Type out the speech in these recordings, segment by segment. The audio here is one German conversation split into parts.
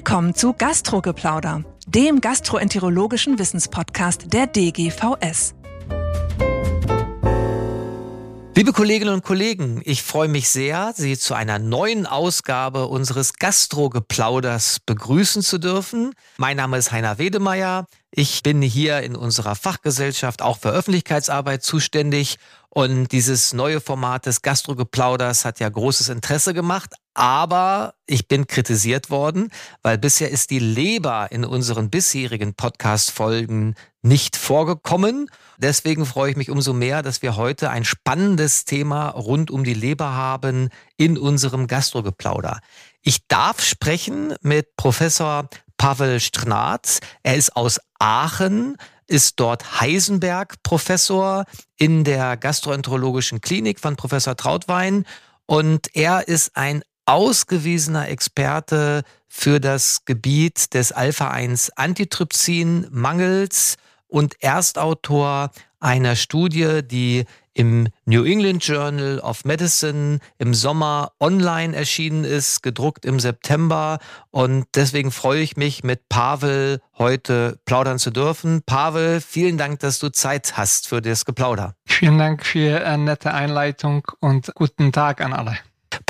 Willkommen zu Gastrogeplauder, dem gastroenterologischen Wissenspodcast der DGVS. Liebe Kolleginnen und Kollegen, ich freue mich sehr, Sie zu einer neuen Ausgabe unseres Gastrogeplauders begrüßen zu dürfen. Mein Name ist Heiner Wedemeyer. Ich bin hier in unserer Fachgesellschaft auch für Öffentlichkeitsarbeit zuständig und dieses neue Format des Gastrogeplauders hat ja großes Interesse gemacht, aber ich bin kritisiert worden, weil bisher ist die Leber in unseren bisherigen Podcast-Folgen nicht vorgekommen. Deswegen freue ich mich umso mehr, dass wir heute ein spannendes Thema rund um die Leber haben in unserem Gastrogeplauder. Ich darf sprechen mit Professor Pavel Strnatz. Er ist aus Aachen, ist dort Heisenberg-Professor in der gastroenterologischen Klinik von Professor Trautwein. Und er ist ein ausgewiesener Experte für das Gebiet des Alpha-1-Antitrypsin-Mangels und Erstautor einer Studie, die im New England Journal of Medicine im Sommer online erschienen ist, gedruckt im September. Und deswegen freue ich mich, mit Pavel heute plaudern zu dürfen. Pavel, vielen Dank, dass du Zeit hast für das Geplauder. Vielen Dank für eine nette Einleitung und guten Tag an alle.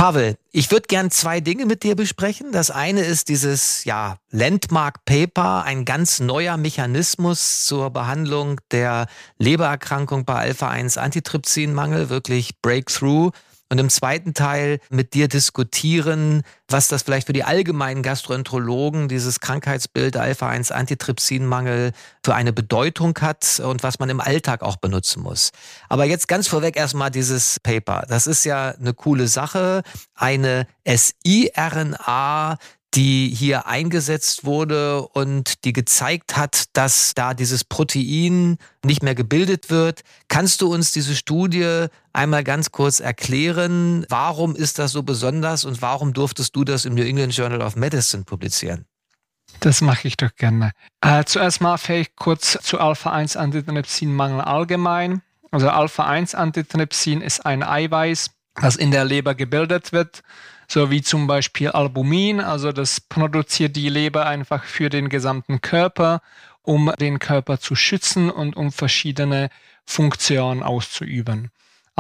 Pavel, ich würde gern zwei Dinge mit dir besprechen. Das eine ist dieses ja, Landmark Paper, ein ganz neuer Mechanismus zur Behandlung der Lebererkrankung bei Alpha-1-Antitrypsinmangel, wirklich Breakthrough und im zweiten Teil mit dir diskutieren, was das vielleicht für die allgemeinen Gastroenterologen, dieses Krankheitsbild Alpha-1-Antitrypsinmangel für eine Bedeutung hat und was man im Alltag auch benutzen muss. Aber jetzt ganz vorweg erstmal dieses Paper. Das ist ja eine coole Sache. Eine siRNA, die hier eingesetzt wurde und die gezeigt hat, dass da dieses Protein nicht mehr gebildet wird. Kannst du uns diese Studie einmal ganz kurz erklären? Warum ist das so besonders und warum durftest du das im New England Journal of Medicine publizieren? Das mache ich doch gerne. Äh, zuerst mal vielleicht kurz zu Alpha-1-Antitrypsin-Mangel allgemein. Also Alpha-1-Antitrypsin ist ein Eiweiß, das in der Leber gebildet wird so wie zum Beispiel Albumin. Also das produziert die Leber einfach für den gesamten Körper, um den Körper zu schützen und um verschiedene Funktionen auszuüben.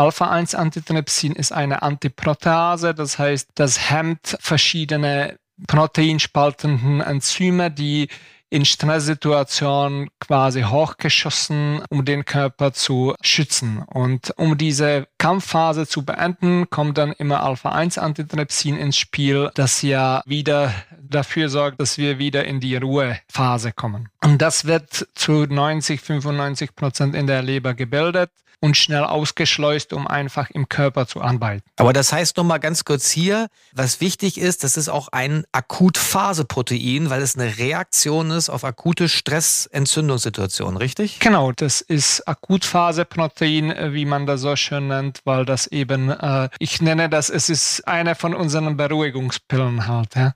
Alpha-1-Antitrypsin ist eine Antiprotease, das heißt, das hemmt verschiedene proteinspaltenden Enzyme, die in Stresssituationen quasi hochgeschossen, um den Körper zu schützen. Und um diese Kampfphase zu beenden, kommt dann immer Alpha-1-Antitrypsin ins Spiel, das ja wieder dafür sorgt, dass wir wieder in die Ruhephase kommen. Und das wird zu 90, 95 Prozent in der Leber gebildet und schnell ausgeschleust, um einfach im Körper zu arbeiten. Aber das heißt noch mal ganz kurz hier, was wichtig ist, das ist auch ein Akutphaseprotein, weil es eine Reaktion ist auf akute Stressentzündungssituationen, richtig? Genau, das ist Akutphaseprotein, äh, wie man das so schön nennt, weil das eben, äh, ich nenne das, es ist eine von unseren Beruhigungspillen halt. Ja.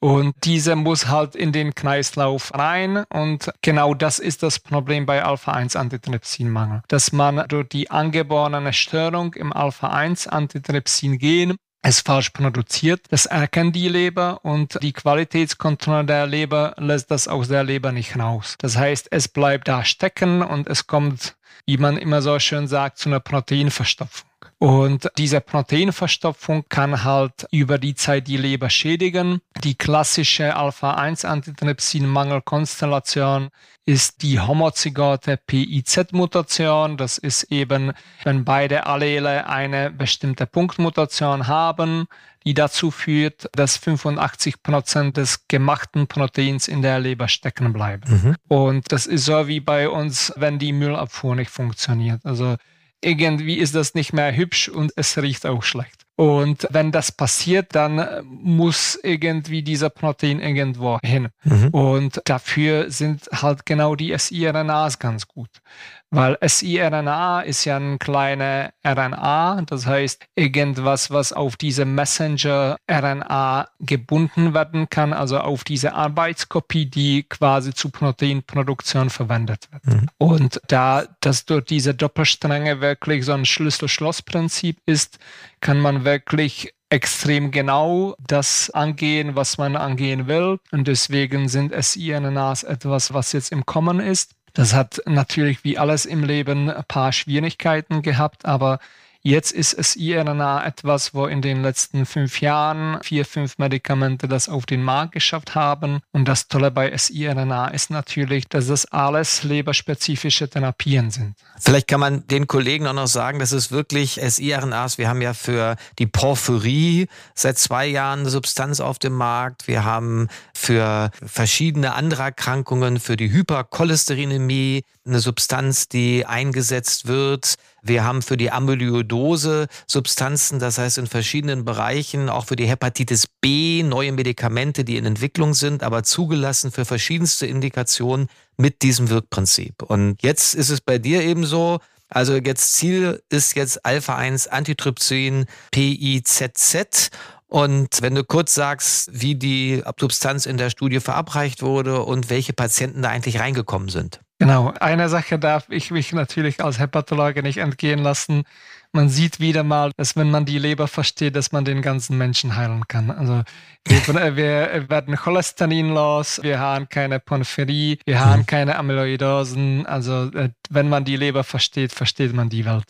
Und diese muss halt in den Kreislauf rein. Und genau das ist das Problem bei Alpha-1-Antitrypsinmangel, dass man durch die angeborene Störung im Alpha-1-Antitrypsin-Gen es falsch produziert. Das erkennt die Leber und die Qualitätskontrolle der Leber lässt das aus der Leber nicht raus. Das heißt, es bleibt da stecken und es kommt, wie man immer so schön sagt, zu einer Proteinverstopfung. Und diese Proteinverstopfung kann halt über die Zeit die Leber schädigen. Die klassische Alpha-1-Antitrypsin-Mangelkonstellation ist die homozygote PIZ-Mutation. Das ist eben, wenn beide Allele eine bestimmte Punktmutation haben, die dazu führt, dass 85 Prozent des gemachten Proteins in der Leber stecken bleiben. Mhm. Und das ist so wie bei uns, wenn die Müllabfuhr nicht funktioniert. Also irgendwie ist das nicht mehr hübsch und es riecht auch schlecht. Und wenn das passiert, dann muss irgendwie dieser Protein irgendwo hin. Mhm. Und dafür sind halt genau die siRNAs ganz gut weil siRNA ist ja eine kleine RNA, das heißt irgendwas, was auf diese Messenger-RNA gebunden werden kann, also auf diese Arbeitskopie, die quasi zur Proteinproduktion verwendet wird. Mhm. Und da das durch diese Doppelstränge wirklich so ein Schlüssel-Schloss-Prinzip ist, kann man wirklich extrem genau das angehen, was man angehen will. Und deswegen sind siRNAs etwas, was jetzt im Kommen ist. Das hat natürlich wie alles im Leben ein paar Schwierigkeiten gehabt, aber Jetzt ist es IRNA etwas, wo in den letzten fünf Jahren vier, fünf Medikamente das auf den Markt geschafft haben. Und das Tolle bei siRNA ist natürlich, dass das alles leberspezifische Therapien sind. Vielleicht kann man den Kollegen auch noch sagen, dass es wirklich siRNAs, wir haben ja für die Porphyrie seit zwei Jahren eine Substanz auf dem Markt. Wir haben für verschiedene andere Erkrankungen, für die Hypercholesterinämie eine Substanz, die eingesetzt wird. Wir haben für die Amyloidose Substanzen, das heißt in verschiedenen Bereichen, auch für die Hepatitis B neue Medikamente, die in Entwicklung sind, aber zugelassen für verschiedenste Indikationen mit diesem Wirkprinzip. Und jetzt ist es bei dir eben so, also jetzt Ziel ist jetzt Alpha-1 Antitrypsin PIZZ und wenn du kurz sagst, wie die Substanz in der Studie verabreicht wurde und welche Patienten da eigentlich reingekommen sind. Genau, eine Sache darf ich mich natürlich als Hepatologe nicht entgehen lassen. Man sieht wieder mal, dass wenn man die Leber versteht, dass man den ganzen Menschen heilen kann. Also wir, wir werden Cholesterin los, wir haben keine Porphyrie, wir haben mhm. keine Amyloidosen. Also äh, wenn man die Leber versteht, versteht man die Welt.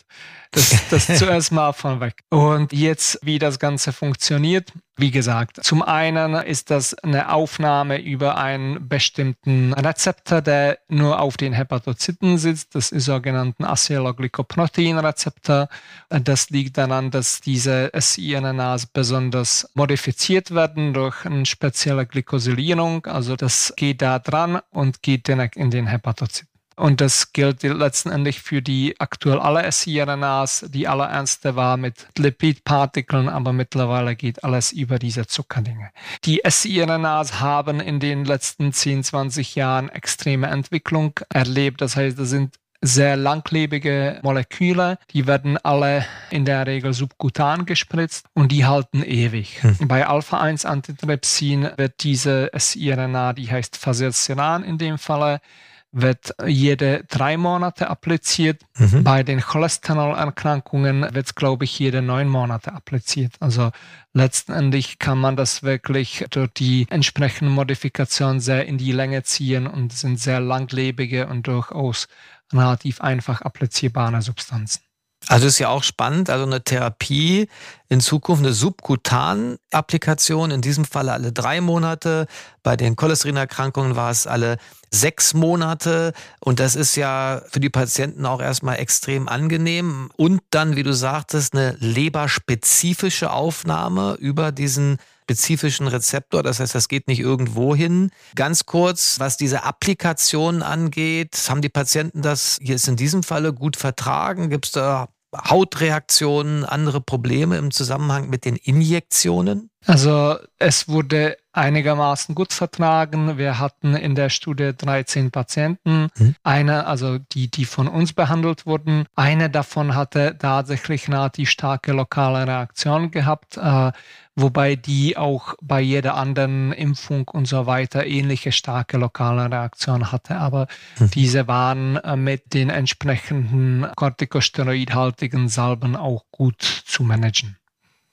Das, das zuerst mal von weg. Und jetzt, wie das Ganze funktioniert. Wie gesagt, zum einen ist das eine Aufnahme über einen bestimmten Rezeptor, der nur auf den Hepatozyten sitzt. Das ist sogenannten Acetylglycoprotein-Rezeptor. Das liegt daran, dass diese siRNAs besonders modifiziert werden durch eine spezielle Glycosylierung. Also das geht da dran und geht direkt in den Hepatozyten. Und das gilt letztendlich für die aktuell alle siRNAs. Die allerernste war mit Lipidpartikeln, aber mittlerweile geht alles über diese Zuckerdinge. Die siRNAs haben in den letzten 10, 20 Jahren extreme Entwicklung erlebt. Das heißt, das sind sehr langlebige Moleküle, die werden alle in der Regel subkutan gespritzt und die halten ewig. Hm. Bei Alpha-1-Antitrypsin wird diese siRNA, die heißt Fazirsiran in dem Falle, wird jede drei Monate appliziert. Mhm. Bei den Cholesterolerkrankungen wird es, glaube ich, jede neun Monate appliziert. Also letztendlich kann man das wirklich durch die entsprechende Modifikation sehr in die Länge ziehen und sind sehr langlebige und durchaus relativ einfach applizierbare Substanzen. Also ist ja auch spannend, also eine Therapie in Zukunft, eine Subkutan-Applikation, in diesem Falle alle drei Monate. Bei den Cholesterinerkrankungen war es alle sechs Monate. Und das ist ja für die Patienten auch erstmal extrem angenehm. Und dann, wie du sagtest, eine leberspezifische Aufnahme über diesen spezifischen Rezeptor. Das heißt, das geht nicht irgendwo hin. Ganz kurz, was diese Applikation angeht, haben die Patienten das jetzt in diesem Falle gut vertragen? Gibt es da Hautreaktionen, andere Probleme im Zusammenhang mit den Injektionen? Also es wurde einigermaßen gut vertragen. Wir hatten in der Studie 13 Patienten. Mhm. Eine, also die, die von uns behandelt wurden, eine davon hatte tatsächlich relativ starke lokale Reaktion gehabt. Äh, wobei die auch bei jeder anderen Impfung und so weiter ähnliche starke lokale Reaktion hatte. Aber mhm. diese waren äh, mit den entsprechenden kortikosteroidhaltigen Salben auch gut zu managen.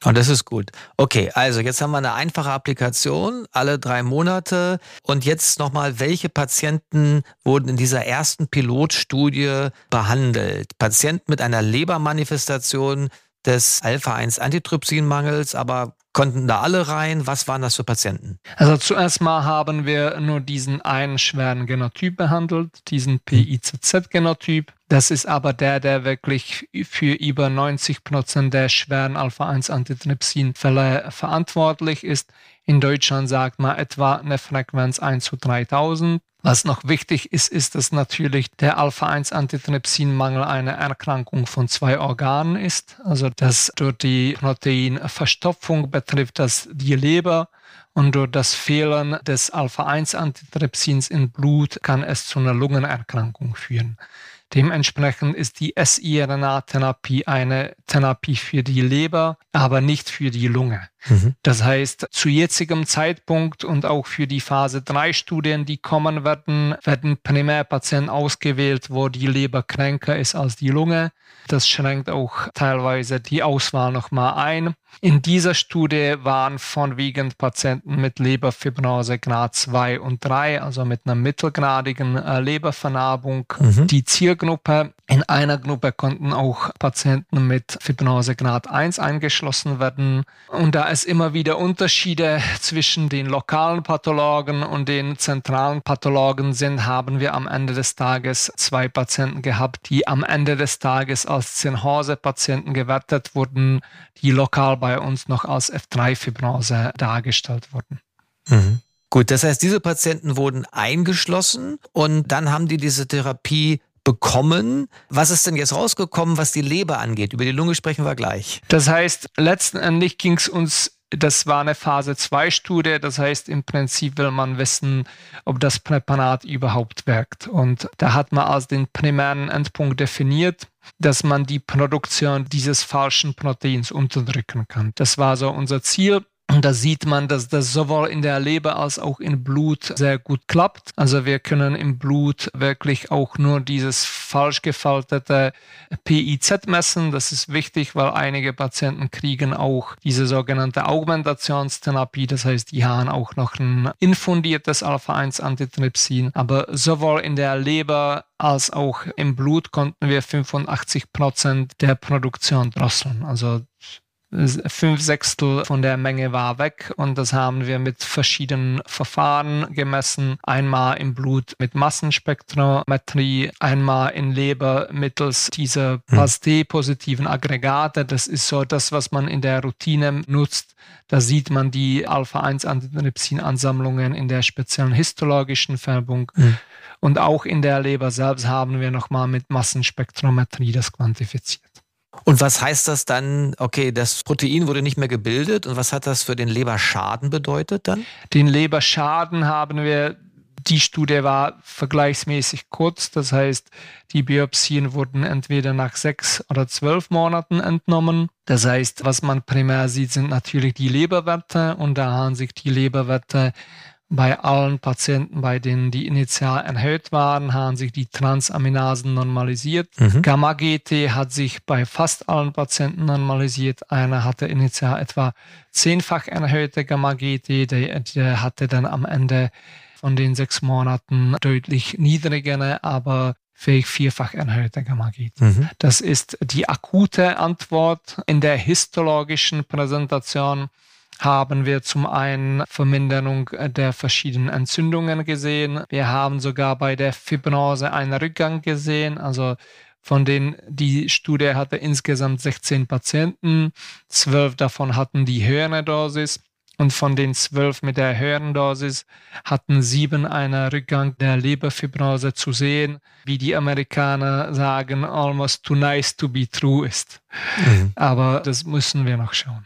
Und das ist gut. Okay, also jetzt haben wir eine einfache Applikation, alle drei Monate. Und jetzt nochmal, welche Patienten wurden in dieser ersten Pilotstudie behandelt? Patienten mit einer Lebermanifestation des Alpha-1-Antitrypsinmangels, aber Konnten da alle rein? Was waren das für Patienten? Also zuerst mal haben wir nur diesen einen schweren Genotyp behandelt, diesen PIZZ-Genotyp. Das ist aber der, der wirklich für über 90 Prozent der schweren Alpha-1-Antitrypsin-Fälle verantwortlich ist. In Deutschland sagt man etwa eine Frequenz 1 zu 3000. Was noch wichtig ist, ist, dass natürlich der Alpha-1-Antitrypsinmangel eine Erkrankung von zwei Organen ist. Also dass durch die Proteinverstopfung betrifft das die Leber und durch das Fehlen des Alpha-1-Antitrypsins im Blut kann es zu einer Lungenerkrankung führen. Dementsprechend ist die siRNA-Therapie eine Therapie für die Leber, aber nicht für die Lunge. Mhm. Das heißt, zu jetzigem Zeitpunkt und auch für die Phase 3 Studien, die kommen werden, werden Primärpatienten ausgewählt, wo die Leber kränker ist als die Lunge. Das schränkt auch teilweise die Auswahl nochmal ein. In dieser Studie waren vorwiegend Patienten mit Leberfibrose Grad 2 und 3, also mit einer mittelgradigen äh, Lebervernarbung. Mhm. Die Zielgruppe in einer Gruppe konnten auch Patienten mit Fibrose Grad 1 eingeschlossen werden. Und da es immer wieder Unterschiede zwischen den lokalen Pathologen und den zentralen Pathologen sind, haben wir am Ende des Tages zwei Patienten gehabt, die am Ende des Tages als Zinhose-Patienten gewertet wurden, die lokal bei uns noch als F3-Fibrose dargestellt wurden. Mhm. Gut, das heißt, diese Patienten wurden eingeschlossen und dann haben die diese Therapie bekommen. Was ist denn jetzt rausgekommen, was die Leber angeht? Über die Lunge sprechen wir gleich. Das heißt, letztendlich ging es uns das war eine Phase 2 Studie, das heißt im Prinzip will man wissen, ob das Präparat überhaupt wirkt. Und da hat man als den primären Endpunkt definiert, dass man die Produktion dieses falschen Proteins unterdrücken kann. Das war so unser Ziel. Und da sieht man, dass das sowohl in der Leber als auch im Blut sehr gut klappt. Also wir können im Blut wirklich auch nur dieses falsch gefaltete PIZ messen. Das ist wichtig, weil einige Patienten kriegen auch diese sogenannte Augmentationstherapie. Das heißt, die haben auch noch ein infundiertes Alpha-1-Antitrypsin. Aber sowohl in der Leber als auch im Blut konnten wir 85 Prozent der Produktion drosseln. Also fünf Sechstel von der Menge war weg und das haben wir mit verschiedenen Verfahren gemessen. Einmal im Blut mit Massenspektrometrie, einmal in Leber mittels dieser hm. PASD-positiven Aggregate. Das ist so das, was man in der Routine nutzt. Da sieht man die Alpha-1-Antitrypsin-Ansammlungen in der speziellen histologischen Färbung. Mhm. Und auch in der Leber selbst haben wir nochmal mit Massenspektrometrie das quantifiziert. Und was heißt das dann? Okay, das Protein wurde nicht mehr gebildet. Und was hat das für den Leberschaden bedeutet dann? Den Leberschaden haben wir die Studie war vergleichsmäßig kurz, das heißt, die Biopsien wurden entweder nach sechs oder zwölf Monaten entnommen. Das heißt, was man primär sieht, sind natürlich die Leberwerte und da haben sich die Leberwerte bei allen Patienten, bei denen die initial erhöht waren, haben sich die Transaminasen normalisiert. Mhm. Gamma-GT hat sich bei fast allen Patienten normalisiert. Einer hatte initial etwa zehnfach erhöhte Gamma-GT, der, der hatte dann am Ende von den sechs Monaten deutlich niedrigere, aber fähig vierfach erhöhte Gamma-GT. Mhm. Das ist die akute Antwort in der histologischen Präsentation haben wir zum einen Verminderung der verschiedenen Entzündungen gesehen. Wir haben sogar bei der Fibrose einen Rückgang gesehen. Also von denen die Studie hatte insgesamt 16 Patienten. Zwölf davon hatten die höhere Dosis. Und von den zwölf mit der höheren Dosis hatten sieben einen Rückgang der Leberfibrose zu sehen, wie die Amerikaner sagen, almost too nice to be true ist. Mhm. Aber das müssen wir noch schauen.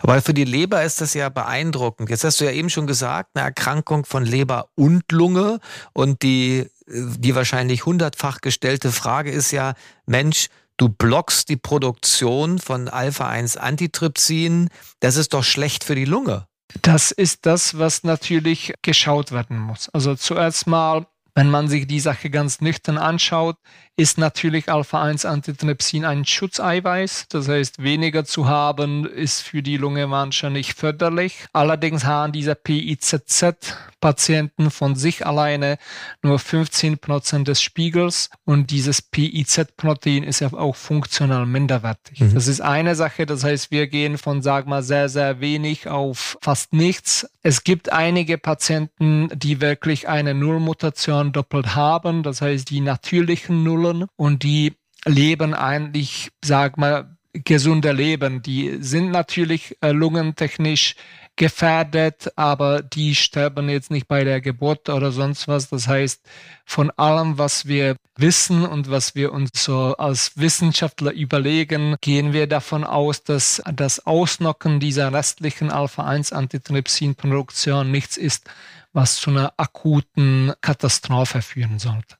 Aber für die Leber ist das ja beeindruckend. Jetzt hast du ja eben schon gesagt, eine Erkrankung von Leber und Lunge. Und die, die wahrscheinlich hundertfach gestellte Frage ist ja, Mensch, du blockst die Produktion von Alpha-1-Antitrypsin. Das ist doch schlecht für die Lunge. Das ist das, was natürlich geschaut werden muss. Also zuerst mal wenn man sich die Sache ganz nüchtern anschaut, ist natürlich Alpha-1-Antitrypsin ein Schutzeiweiß. Das heißt, weniger zu haben ist für die Lunge wahrscheinlich förderlich. Allerdings haben diese PIZZ-Patienten von sich alleine nur 15 Prozent des Spiegels und dieses PIZ-Protein ist ja auch funktional minderwertig. Mhm. Das ist eine Sache. Das heißt, wir gehen von, sag mal, sehr, sehr wenig auf fast nichts. Es gibt einige Patienten, die wirklich eine Nullmutation doppelt haben. Das heißt, die natürlichen Null Schulen und die leben eigentlich, sag mal, gesunder Leben. Die sind natürlich äh, lungentechnisch gefährdet, aber die sterben jetzt nicht bei der Geburt oder sonst was. Das heißt, von allem, was wir wissen und was wir uns so als Wissenschaftler überlegen, gehen wir davon aus, dass das Ausnocken dieser restlichen Alpha-1-Antitrypsin-Produktion nichts ist, was zu einer akuten Katastrophe führen sollte.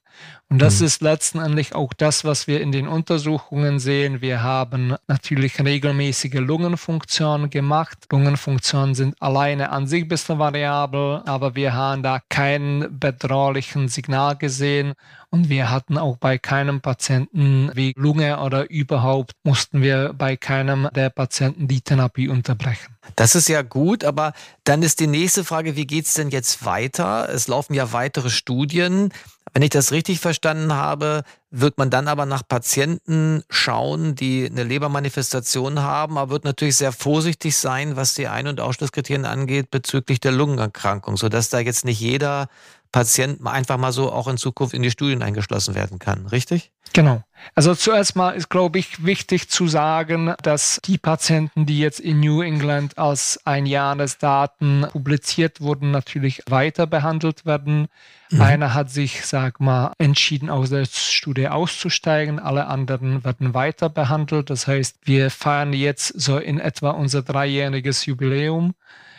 Und das mhm. ist letztendlich auch das, was wir in den Untersuchungen sehen. Wir haben natürlich regelmäßige Lungenfunktion gemacht. Lungenfunktionen sind alleine an sich ein bisschen variabel, aber wir haben da keinen bedrohlichen Signal gesehen. Und wir hatten auch bei keinem Patienten wie Lunge oder überhaupt mussten wir bei keinem der Patienten die Therapie unterbrechen. Das ist ja gut, aber dann ist die nächste Frage, wie geht es denn jetzt weiter? Es laufen ja weitere Studien. Wenn ich das richtig verstanden habe, wird man dann aber nach Patienten schauen, die eine Lebermanifestation haben, aber wird natürlich sehr vorsichtig sein, was die Ein- und Ausschlusskriterien angeht bezüglich der Lungenerkrankung, sodass da jetzt nicht jeder Patient einfach mal so auch in Zukunft in die Studien eingeschlossen werden kann, richtig? Genau. Also zuerst mal ist, glaube ich, wichtig zu sagen, dass die Patienten, die jetzt in New England als Einjahresdaten publiziert wurden, natürlich weiter behandelt werden. Mhm. Einer hat sich, sag mal, entschieden, aus der Studie auszusteigen. Alle anderen werden weiter behandelt. Das heißt, wir feiern jetzt so in etwa unser dreijähriges Jubiläum.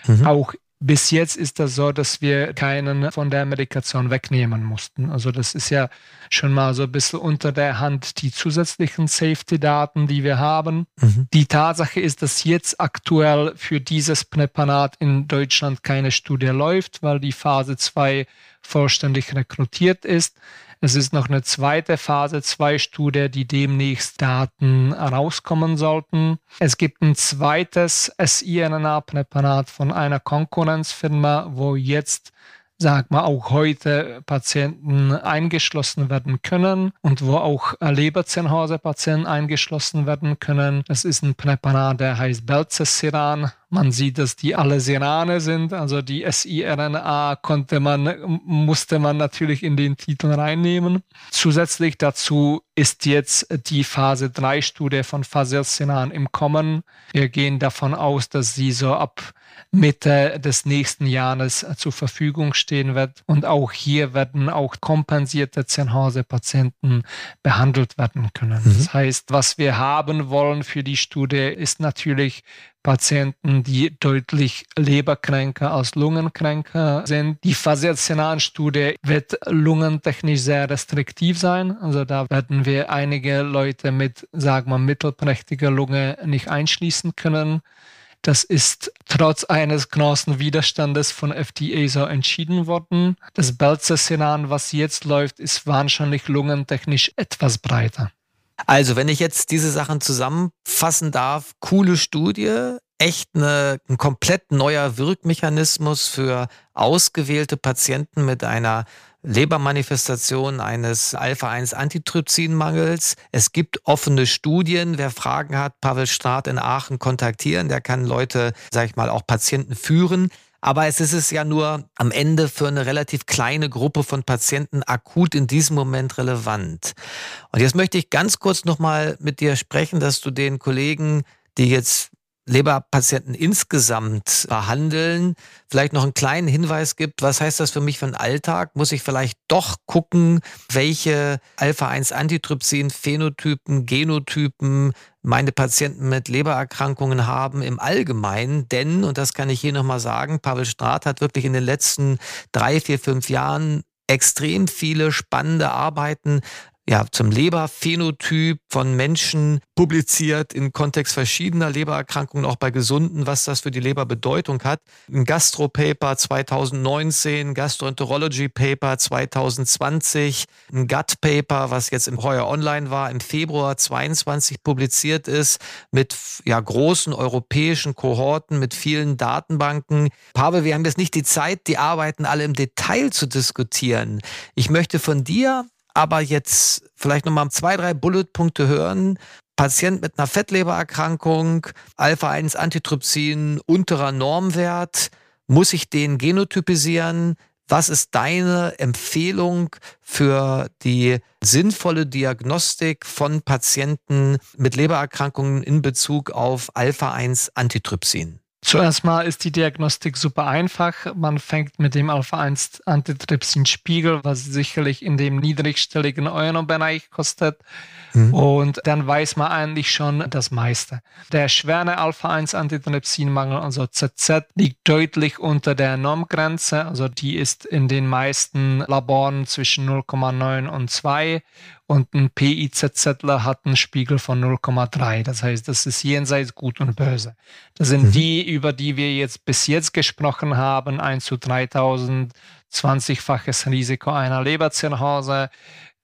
Mhm. Auch bis jetzt ist das so, dass wir keinen von der Medikation wegnehmen mussten. Also das ist ja schon mal so ein bisschen unter der Hand die zusätzlichen Safety-Daten, die wir haben. Mhm. Die Tatsache ist, dass jetzt aktuell für dieses Präparat in Deutschland keine Studie läuft, weil die Phase 2 vollständig rekrutiert ist. Es ist noch eine zweite Phase 2 Studie, die demnächst Daten rauskommen sollten. Es gibt ein zweites siRNA-Präparat von einer Konkurrenzfirma, wo jetzt sag mal, auch heute Patienten eingeschlossen werden können und wo auch Leberzirrhose-Patienten eingeschlossen werden können. Das ist ein Präparat, der heißt Belzesiran. Man sieht, dass die alle Serane sind, also die siRNA konnte man, musste man natürlich in den Titel reinnehmen. Zusätzlich dazu ist jetzt die Phase 3 Studie von Faselsinan im Kommen. Wir gehen davon aus, dass sie so ab Mitte des nächsten Jahres zur Verfügung stehen wird. Und auch hier werden auch kompensierte Zernhause-Patienten behandelt werden können. Mhm. Das heißt, was wir haben wollen für die Studie ist natürlich Patienten, die deutlich leberkränker als lungenkränker sind. Die Phasezionan-Studie wird lungentechnisch sehr restriktiv sein. Also da werden wir einige Leute mit, sagen wir, mittelprächtiger Lunge nicht einschließen können. Das ist trotz eines großen Widerstandes von FDA so entschieden worden. Das Belzer-Senan, was jetzt läuft, ist wahrscheinlich lungentechnisch etwas breiter. Also, wenn ich jetzt diese Sachen zusammenfassen darf, coole Studie, echt eine, ein komplett neuer Wirkmechanismus für ausgewählte Patienten mit einer Lebermanifestation eines Alpha-1-Antitrypsinmangels. Es gibt offene Studien. Wer Fragen hat, Pavel Straat in Aachen kontaktieren. Der kann Leute, sag ich mal, auch Patienten führen. Aber es ist es ja nur am Ende für eine relativ kleine Gruppe von Patienten akut in diesem Moment relevant. Und jetzt möchte ich ganz kurz nochmal mit dir sprechen, dass du den Kollegen, die jetzt Leberpatienten insgesamt behandeln, vielleicht noch einen kleinen Hinweis gibt, was heißt das für mich für den Alltag? Muss ich vielleicht doch gucken, welche Alpha-1-Antitrypsin, Phänotypen, Genotypen meine Patienten mit Lebererkrankungen haben im Allgemeinen. Denn, und das kann ich hier nochmal sagen, Pavel Straat hat wirklich in den letzten drei, vier, fünf Jahren extrem viele spannende Arbeiten ja, zum Leberphänotyp von Menschen publiziert in Kontext verschiedener Lebererkrankungen, auch bei Gesunden, was das für die Leber Bedeutung hat. Ein Gastropaper 2019, Gastroenterology Paper 2020, ein Gut Paper, was jetzt im Heuer Online war, im Februar 22 publiziert ist, mit ja, großen europäischen Kohorten, mit vielen Datenbanken. Pavel, wir haben jetzt nicht die Zeit, die Arbeiten alle im Detail zu diskutieren. Ich möchte von dir aber jetzt vielleicht nochmal zwei, drei Bulletpunkte hören. Patient mit einer Fettlebererkrankung, Alpha-1-Antitrypsin, unterer Normwert. Muss ich den genotypisieren? Was ist deine Empfehlung für die sinnvolle Diagnostik von Patienten mit Lebererkrankungen in Bezug auf Alpha-1-Antitrypsin? Zuerst mal ist die Diagnostik super einfach. Man fängt mit dem Alpha-1-Antitrypsin-Spiegel, was sicherlich in dem niedrigstelligen Euro-Bereich kostet. Mhm. Und dann weiß man eigentlich schon das meiste. Der schwere Alpha-1-Antitrypsinmangel, also ZZ, liegt deutlich unter der Normgrenze. Also die ist in den meisten Laboren zwischen 0,9 und 2 und ein PIZZler hat einen Spiegel von 0,3. Das heißt, das ist jenseits gut und böse. Das sind mhm. die, über die wir jetzt bis jetzt gesprochen haben, 1 zu 3000, 20-faches Risiko einer Leberzirrhose,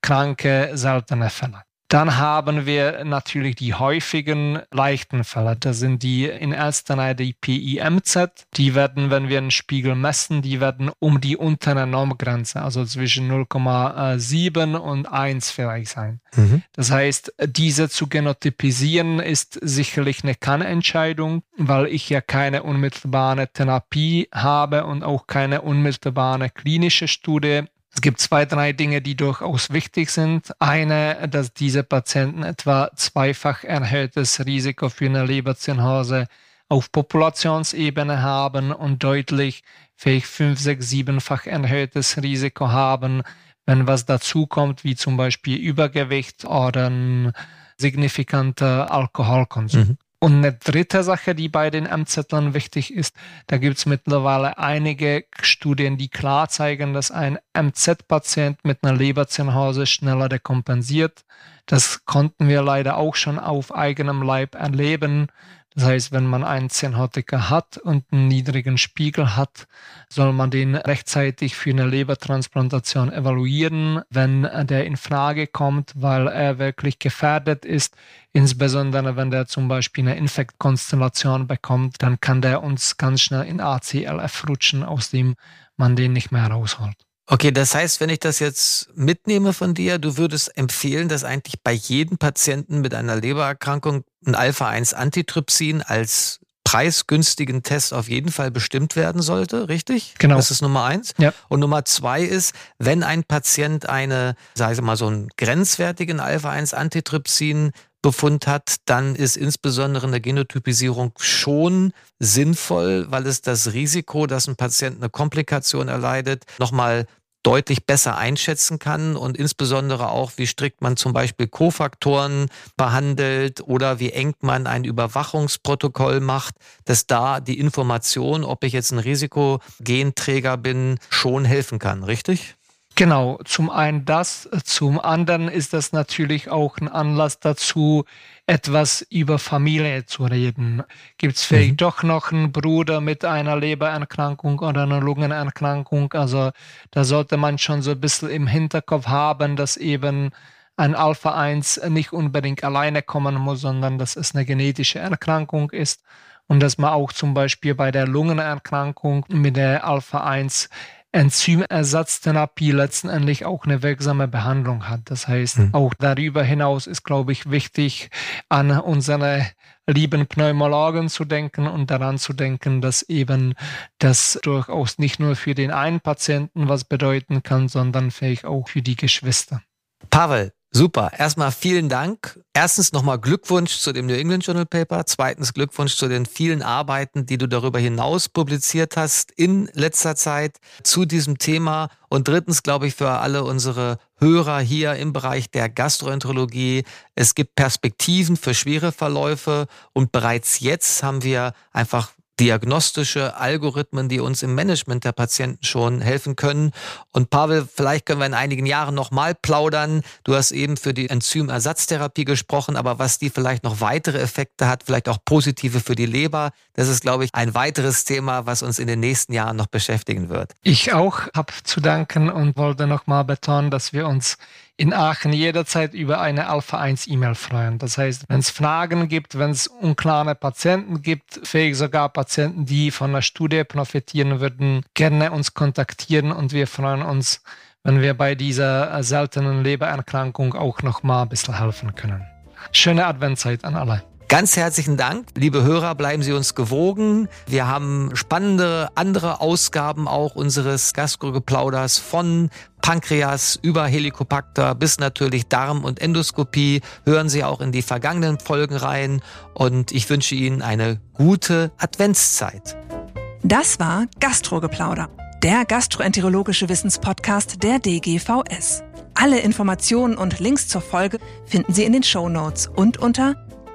kranke, seltene Fälle. Dann haben wir natürlich die häufigen leichten Fälle. Das sind die in erster Reihe die PIMZ. Die werden, wenn wir einen Spiegel messen, die werden um die untere Normgrenze, also zwischen 0,7 und 1 vielleicht sein. Mhm. Das heißt, diese zu genotypisieren ist sicherlich eine Kannentscheidung, weil ich ja keine unmittelbare Therapie habe und auch keine unmittelbare klinische Studie gibt zwei, drei Dinge, die durchaus wichtig sind. Eine, dass diese Patienten etwa zweifach erhöhtes Risiko für eine Leberzirrhose auf Populationsebene haben und deutlich vielleicht fünf, sechs, siebenfach erhöhtes Risiko haben, wenn was dazukommt, wie zum Beispiel Übergewicht oder ein signifikanter Alkoholkonsum. Mhm. Und eine dritte Sache, die bei den MZlern wichtig ist, da gibt es mittlerweile einige Studien, die klar zeigen, dass ein MZ-Patient mit einer Leberzirrhose schneller dekompensiert. Das konnten wir leider auch schon auf eigenem Leib erleben. Das heißt, wenn man einen Zirrhotiker hat und einen niedrigen Spiegel hat, soll man den rechtzeitig für eine Lebertransplantation evaluieren, wenn der in Frage kommt, weil er wirklich gefährdet ist. Insbesondere wenn der zum Beispiel eine Infektkonstellation bekommt, dann kann der uns ganz schnell in ACLF rutschen, aus dem man den nicht mehr rausholt. Okay, das heißt, wenn ich das jetzt mitnehme von dir, du würdest empfehlen, dass eigentlich bei jedem Patienten mit einer Lebererkrankung ein Alpha-1-Antitrypsin als preisgünstigen Test auf jeden Fall bestimmt werden sollte, richtig? Genau. Das ist Nummer eins. Ja. Und Nummer zwei ist, wenn ein Patient eine, sage ich mal, so einen grenzwertigen Alpha-1-Antitrypsin Befund hat, dann ist insbesondere eine Genotypisierung schon sinnvoll, weil es das Risiko, dass ein Patient eine Komplikation erleidet, nochmal deutlich besser einschätzen kann und insbesondere auch, wie strikt man zum Beispiel Kofaktoren behandelt oder wie eng man ein Überwachungsprotokoll macht, dass da die Information, ob ich jetzt ein Risikogenträger bin, schon helfen kann, richtig? Genau, zum einen das, zum anderen ist das natürlich auch ein Anlass dazu, etwas über Familie zu reden. Gibt es vielleicht mhm. doch noch einen Bruder mit einer Lebererkrankung oder einer Lungenerkrankung? Also da sollte man schon so ein bisschen im Hinterkopf haben, dass eben ein Alpha-1 nicht unbedingt alleine kommen muss, sondern dass es eine genetische Erkrankung ist und dass man auch zum Beispiel bei der Lungenerkrankung mit der Alpha-1 Enzymersatztherapie letztendlich auch eine wirksame Behandlung hat. Das heißt, mhm. auch darüber hinaus ist, glaube ich, wichtig, an unsere lieben Pneumologen zu denken und daran zu denken, dass eben das durchaus nicht nur für den einen Patienten was bedeuten kann, sondern vielleicht auch für die Geschwister. Pavel, Super. Erstmal vielen Dank. Erstens nochmal Glückwunsch zu dem New England Journal Paper. Zweitens Glückwunsch zu den vielen Arbeiten, die du darüber hinaus publiziert hast in letzter Zeit zu diesem Thema. Und drittens glaube ich für alle unsere Hörer hier im Bereich der Gastroenterologie, es gibt Perspektiven für schwere Verläufe und bereits jetzt haben wir einfach diagnostische Algorithmen, die uns im Management der Patienten schon helfen können. Und Pavel, vielleicht können wir in einigen Jahren nochmal plaudern. Du hast eben für die Enzymersatztherapie gesprochen, aber was die vielleicht noch weitere Effekte hat, vielleicht auch positive für die Leber, das ist, glaube ich, ein weiteres Thema, was uns in den nächsten Jahren noch beschäftigen wird. Ich auch habe zu danken und wollte nochmal betonen, dass wir uns in Aachen jederzeit über eine Alpha-1-E-Mail freuen. Das heißt, wenn es Fragen gibt, wenn es unklare Patienten gibt, fähig sogar Patienten, die von der Studie profitieren würden, gerne uns kontaktieren und wir freuen uns, wenn wir bei dieser seltenen Lebererkrankung auch noch mal ein bisschen helfen können. Schöne Adventzeit an alle. Ganz herzlichen Dank. Liebe Hörer, bleiben Sie uns gewogen. Wir haben spannende andere Ausgaben auch unseres Gastrogeplauders von Pankreas über Helicobacter bis natürlich Darm und Endoskopie. Hören Sie auch in die vergangenen Folgen rein und ich wünsche Ihnen eine gute Adventszeit. Das war Gastrogeplauder, der gastroenterologische Wissenspodcast der DGVS. Alle Informationen und Links zur Folge finden Sie in den Show Notes und unter